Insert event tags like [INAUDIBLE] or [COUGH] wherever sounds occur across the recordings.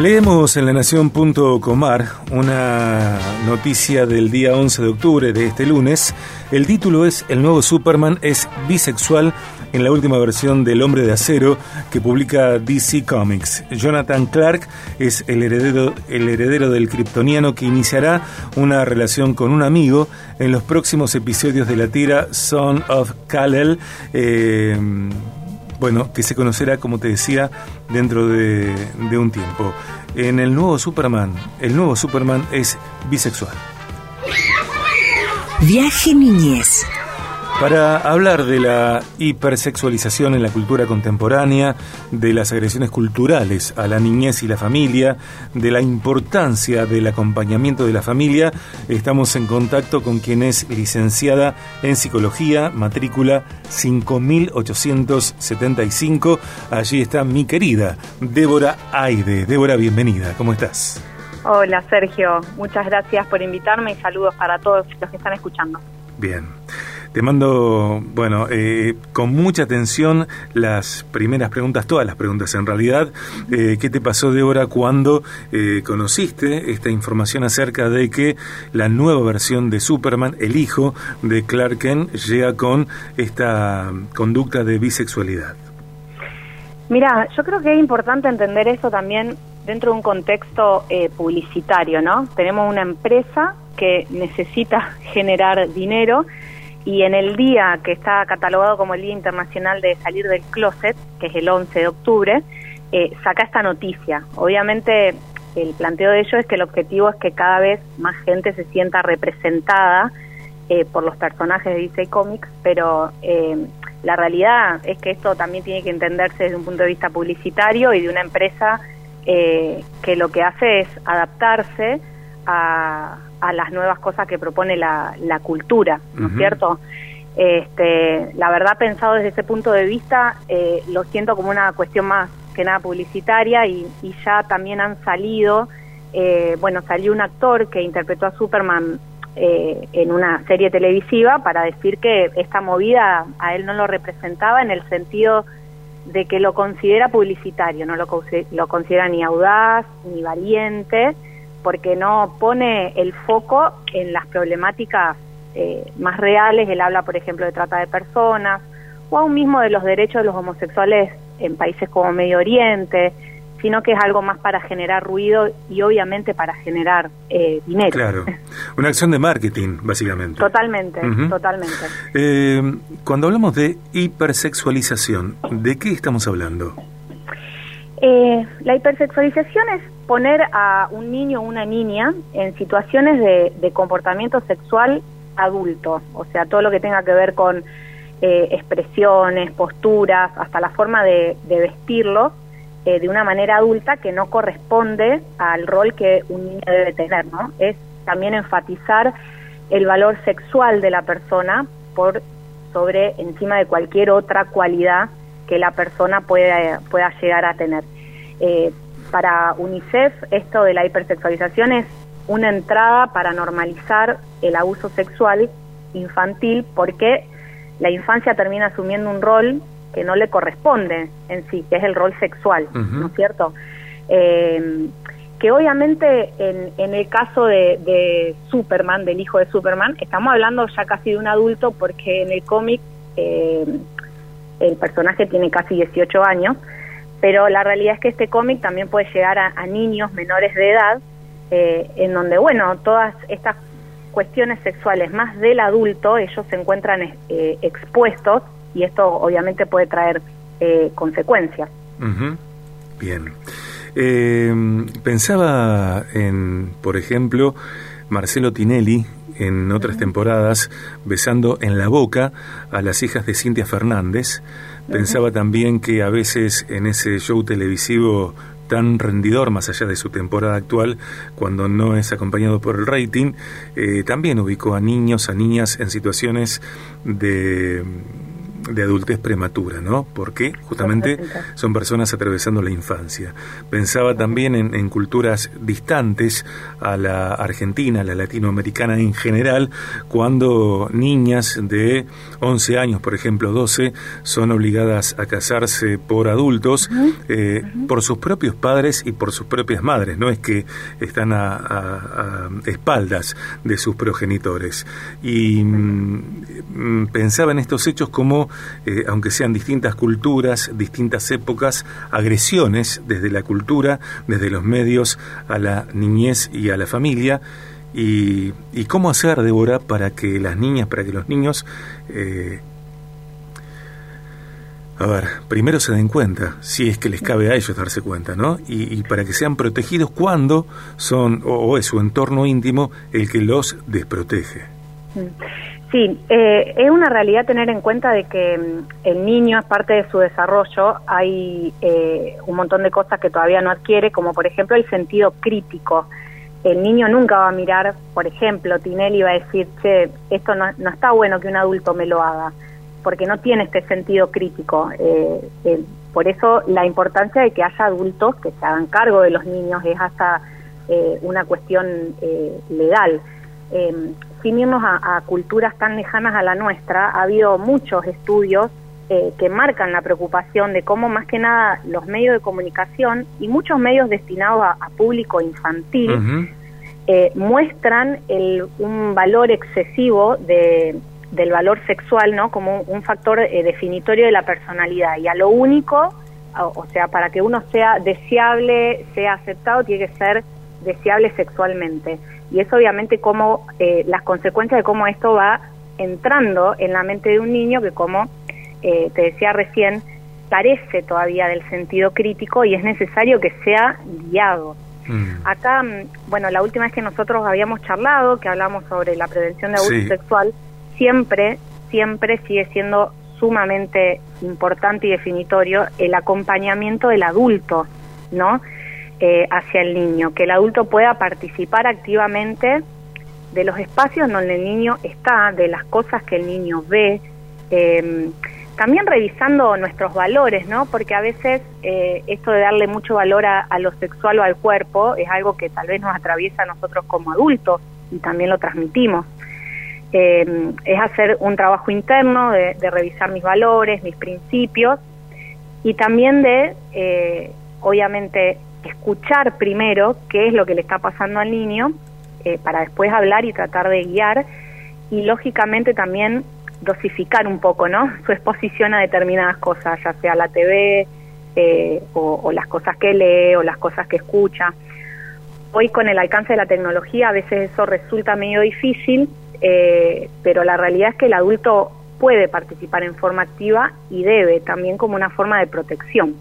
Leemos en la Nación.comar una noticia del día 11 de octubre de este lunes. El título es El nuevo Superman es bisexual en la última versión del Hombre de Acero que publica DC Comics. Jonathan Clark es el heredero, el heredero del kryptoniano que iniciará una relación con un amigo en los próximos episodios de la tira Son of Kal-El. Eh, bueno, que se conocerá, como te decía, dentro de, un tiempo. En el nuevo Superman, el nuevo Superman es bisexual. Viaje Niñez. Para hablar de la hipersexualización en la cultura contemporánea, de las agresiones culturales a la niñez y la familia, de la importancia del acompañamiento de la familia, estamos en contacto con quien es licenciada en psicología, matrícula 5875. Allí está mi querida Débora Aide. Débora, bienvenida. ¿Cómo estás? Hola Sergio, muchas gracias por invitarme y saludos para todos los que están escuchando. Bien. Te mando, bueno, eh, con mucha atención las primeras preguntas, todas las preguntas en realidad. Eh, ¿Qué te pasó, Débora, cuando eh, conociste esta información acerca de que la nueva versión de Superman, el hijo de Clark Kent, llega con esta conducta de bisexualidad? Mira, yo creo que es importante entender eso también dentro de un contexto publicitario, ¿no? Tenemos una empresa que necesita [LAUGHS] generar dinero y en el día que está catalogado como el Día Internacional de Salir del Closet, que es el 11 de octubre, eh, saca esta noticia. Obviamente el planteo de ello es que el objetivo es que cada vez más gente se sienta representada eh, por los personajes de DC Comics, pero eh, la realidad es que esto también tiene que entenderse desde un punto de vista publicitario y de una empresa que lo que hace es adaptarse a, a las nuevas cosas que propone la, la cultura, ¿no es cierto? Este, la verdad, pensado desde ese punto de vista, eh, lo siento como una cuestión más que nada publicitaria y, y ya también han salido, eh, bueno, salió un actor que interpretó a Superman eh, en una serie televisiva para decir que esta movida a él no lo representaba en el sentido de que lo considera publicitario, no lo, lo considera ni audaz ni valiente, porque no pone el foco en las problemáticas eh, más reales. Él habla, por ejemplo, de trata de personas o aún mismo de los derechos de los homosexuales en países como Medio Oriente, sino que es algo más para generar ruido y obviamente para generar eh, dinero. Claro, una acción de marketing, básicamente. Totalmente, totalmente. Eh, cuando hablamos de hipersexualización, ¿de qué estamos hablando? Eh, la hipersexualización es poner a un niño o una niña en situaciones de, comportamiento sexual adulto, o sea, todo lo que tenga que ver con eh, expresiones, posturas, hasta la forma de, vestirlo eh, de una manera adulta que no corresponde al rol que un niño debe tener, ¿no? Es también enfatizar el valor sexual de la persona por sobre encima de cualquier otra cualidad que la persona pueda, pueda llegar a tener. Eh, para UNICEF esto de la hipersexualización es una entrada para normalizar el abuso sexual infantil porque la infancia termina asumiendo un rol que no le corresponde en sí, que es el rol sexual, ¿no es cierto? Eh, que obviamente en, en el caso de, Superman, del hijo de Superman, estamos hablando ya casi de un adulto porque en el cómic eh, el personaje tiene casi 18 años, pero la realidad es que este cómic también puede llegar a, niños menores de edad, eh, en donde, bueno, todas estas cuestiones sexuales más del adulto, ellos se encuentran eh, expuestos y esto obviamente puede traer eh, consecuencias. Bien. pensaba en, por ejemplo, Marcelo Tinelli, en otras temporadas besando en la boca a las hijas de Cintia Fernández. Pensaba también que a veces en ese show televisivo tan rendidor, más allá de su temporada actual, cuando no es acompañado por el rating, eh, también ubicó a niños, a niñas en situaciones de de adultez prematura, ¿no? Porque justamente son personas atravesando la infancia. Pensaba también en, en, culturas distantes a la argentina, a la latinoamericana en general, cuando niñas de 11 años, por ejemplo 12, son obligadas a casarse por adultos, eh, por sus propios padres y por sus propias madres, no es que están a, a, espaldas de sus progenitores. Y mm, mm, pensaba en estos hechos como, eh, aunque sean distintas culturas, distintas épocas, agresiones desde la cultura, desde los medios a la niñez y a la familia, y, y cómo hacer, Débora, para que las niñas, para que los niños eh, a ver, primero se den cuenta, si es que les cabe a ellos darse cuenta, ¿no? Y, para que sean protegidos cuando son, o, es su entorno íntimo el que los desprotege. Sí, eh, es una realidad tener en cuenta de que mm, el niño es parte de su desarrollo, hay eh, un montón de cosas que todavía no adquiere, como por ejemplo el sentido crítico. El niño nunca va a mirar, por ejemplo, Tinelli va a decir, che, esto no, no está bueno que un adulto me lo haga porque no tiene este sentido crítico. Eh, eh, por eso la importancia de que haya adultos que se hagan cargo de los niños es hasta eh, una cuestión legal. sin irnos a, culturas tan lejanas a la nuestra, ha habido muchos estudios que marcan la preocupación de cómo más que nada los medios de comunicación y muchos medios destinados a, público infantil muestran el, un valor excesivo de, del valor sexual, ¿no? Como un, factor eh, definitorio de la personalidad. Y a lo único, o, sea, para que uno sea deseable, sea aceptado, tiene que ser deseable sexualmente. Y es obviamente como eh, las consecuencias de cómo esto va entrando en la mente de un niño que, como eh, te decía recién, carece todavía del sentido crítico y es necesario que sea guiado. Mm. Acá, mm, bueno, la última vez que nosotros habíamos charlado, que hablamos sobre la prevención de abuso sexual, siempre, siempre sigue siendo sumamente importante y definitorio el acompañamiento del adulto, ¿no? Eh, hacia el niño, que el adulto pueda participar activamente de los espacios donde el niño está, de las cosas que el niño ve, em, también revisando nuestros valores, ¿no? Porque a veces eh, esto de darle mucho valor a, lo sexual o al cuerpo es algo que tal vez nos atraviesa a nosotros como adultos y también lo transmitimos. Eh, es hacer un trabajo interno de, revisar mis valores, mis principios y también de, eh, obviamente, escuchar primero qué es lo que le está pasando al niño eh, para después hablar y tratar de guiar y lógicamente también dosificar un poco, ¿no? Su exposición a determinadas cosas, ya sea la TV o, o las cosas que lee o las cosas que escucha. Hoy con el alcance de la tecnología a veces eso resulta medio difícil eh, pero la realidad es que el adulto puede participar en forma activa y debe también como una forma de protección.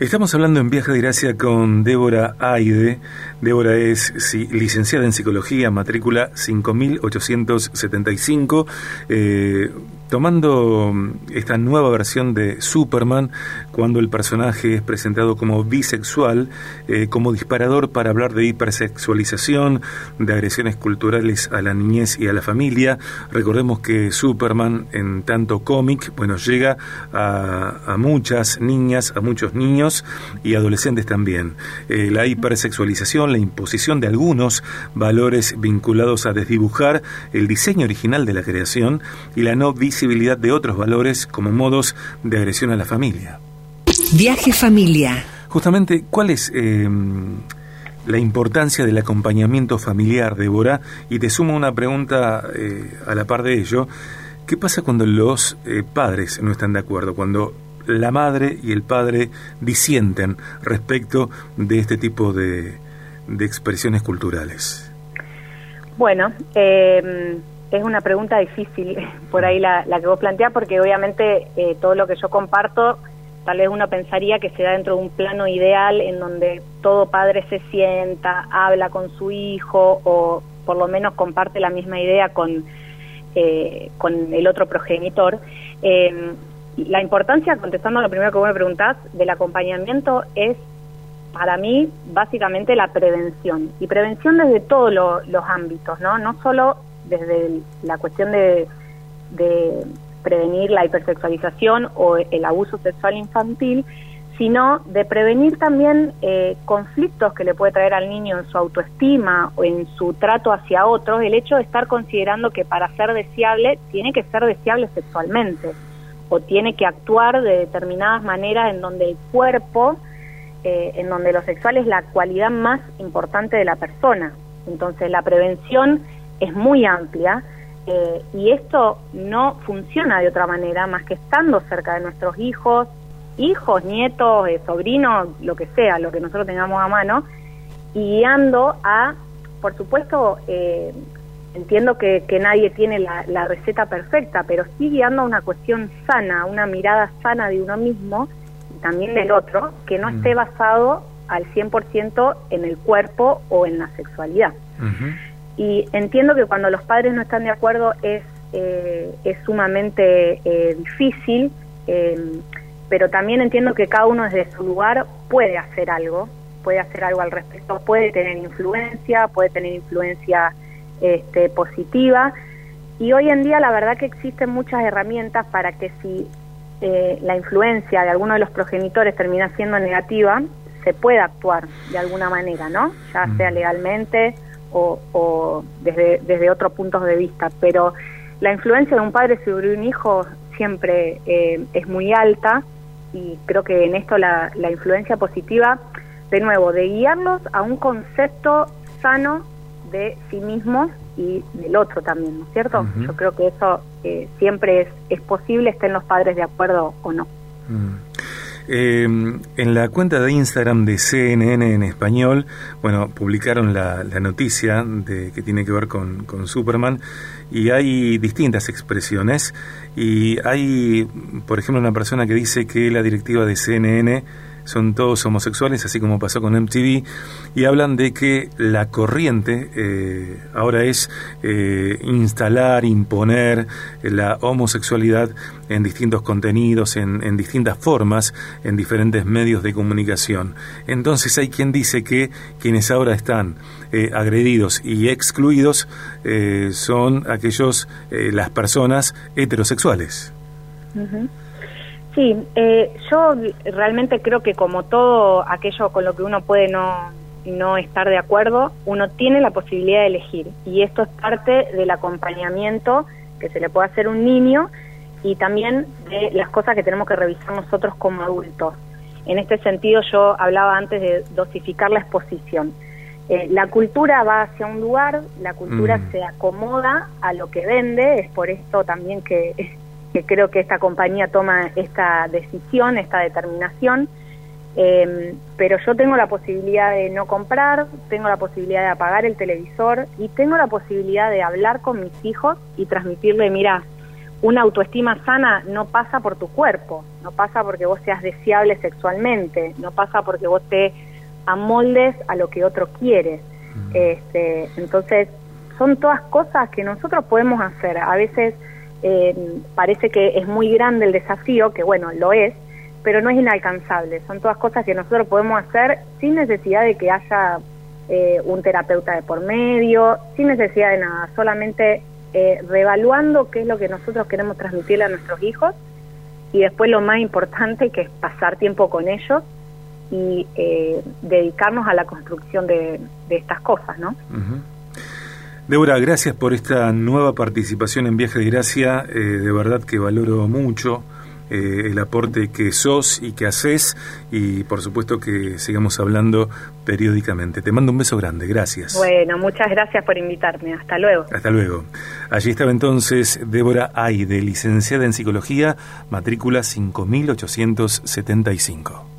Estamos hablando en Viaje de Gracia con Débora Aide. Débora es licenciada en Psicología, matrícula 5875. Eh, tomando mm, esta nueva versión de Superman, cuando el personaje es presentado como bisexual, eh, como disparador para hablar de hipersexualización, de agresiones culturales a la niñez y a la familia. Recordemos que Superman, en tanto cómic, bueno, llega a, muchas niñas, a muchos niños y adolescentes también. Eh, la hipersexualización, la imposición de algunos valores vinculados a desdibujar el diseño original de la creación y la no visibilidad de otros valores como modos de agresión a la familia. Viaje familia. Justamente, ¿cuál es em, la importancia del acompañamiento familiar, Débora? Y te sumo una pregunta eh, a la par de ello. ¿Qué pasa cuando los eh, padres no están de acuerdo? Cuando la madre y el padre disienten respecto de este tipo de, de expresiones culturales. Bueno, eh, es una pregunta difícil, [LAUGHS] por ahí la, que vos planteás, porque obviamente eh, todo lo que yo comparto, tal vez uno pensaría que se da dentro de un plano ideal en donde todo padre se sienta, habla con su hijo o por lo menos comparte la misma idea con, eh, con el otro progenitor. Em, la importancia, contestando lo primero que vos me preguntás, del acompañamiento es para mí básicamente la prevención y prevención desde todos los ámbitos, ¿no? No solo desde la cuestión de, prevenir la hipersexualización o el abuso sexual infantil, sino de prevenir también eh, conflictos que le puede traer al niño en su autoestima o en su trato hacia otros, el hecho de estar considerando que para ser deseable tiene que ser deseable sexualmente o tiene que actuar de determinadas maneras en donde el cuerpo, eh, en donde lo sexual es la cualidad más importante de la persona. Entonces la prevención es muy amplia eh, y esto no funciona de otra manera más que estando cerca de nuestros hijos, hijos, nietos, eh, sobrinos, lo que sea, lo que nosotros tengamos a mano, y guiando a, por supuesto, eh, entiendo que, nadie tiene la, receta perfecta, pero sí guiando a una cuestión sana, una mirada sana de uno mismo y también del otro, que no esté mm. basado al 100% en el cuerpo o en la sexualidad. Y entiendo que cuando los padres no están de acuerdo es, eh, es sumamente difícil pero también entiendo que cada uno desde su lugar puede hacer algo, puede hacer algo al respecto, puede tener influencia, puede tener influencia este, positiva. Y hoy en día la verdad que existen muchas herramientas para que si eh, la influencia de alguno de los progenitores termina siendo negativa, se pueda actuar de alguna manera, ¿no? Ya mm. sea legalmente o, desde, desde otros puntos de vista. Pero la influencia de un padre sobre un hijo siempre eh, es muy alta y creo que en esto la, influencia positiva, de nuevo, de guiarlos a un concepto sano de sí mismos y del otro también, ¿no es cierto? Yo creo que eso eh, siempre es, es posible, estén los padres de acuerdo o no. Mm. Eh, en la cuenta de Instagram de CNN en español, bueno, publicaron la, noticia de que tiene que ver con, con, Superman y hay distintas expresiones y hay, por ejemplo, una persona que dice que la directiva de CNN son todos homosexuales, así como pasó con MTV, y hablan de que la corriente eh, ahora es eh, instalar, imponer la homosexualidad en distintos contenidos, en, distintas formas, en diferentes medios de comunicación. Entonces hay quien dice que quienes ahora están eh, agredidos y excluidos son aquellos, las personas heterosexuales. Sí, eh, yo realmente creo que como todo aquello con lo que uno puede no, no estar de acuerdo, uno tiene la posibilidad de elegir y esto es parte del acompañamiento que se le puede hacer a un niño y también de las cosas que tenemos que revisar nosotros como adultos. En este sentido yo hablaba antes de dosificar la exposición. Eh, la cultura va hacia un lugar, la cultura mm. se acomoda a lo que vende, es por esto también que que creo que esta compañía toma esta decisión, esta determinación, em, pero yo tengo la posibilidad de no comprar, tengo la posibilidad de apagar el televisor y tengo la posibilidad de hablar con mis hijos y transmitirle, mira, una autoestima sana no pasa por tu cuerpo, no pasa porque vos seas deseable sexualmente, no pasa porque vos te amoldes a lo que otro quiere. Este, entonces, son todas cosas que nosotros podemos hacer. A veces eh, parece que es muy grande el desafío, que bueno, lo es, pero no es inalcanzable. Son todas cosas que nosotros podemos hacer sin necesidad de que haya eh, un terapeuta de por medio, sin necesidad de nada, solamente eh, reevaluando qué es lo que nosotros queremos transmitirle a nuestros hijos y después lo más importante que es pasar tiempo con ellos y eh, dedicarnos a la construcción de, estas cosas, ¿no? Débora, gracias por esta nueva participación en Viaje de Gracia. Eh, de verdad que valoro mucho eh, el aporte que sos y que haces y por supuesto que sigamos hablando periódicamente. Te mando un beso grande, gracias. Bueno, muchas gracias por invitarme. Hasta luego. Hasta luego. Allí estaba entonces Débora Aide, licenciada en Psicología, matrícula 5875.